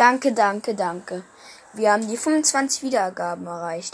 Danke, danke, danke. Wir haben die 25 Wiedergaben erreicht.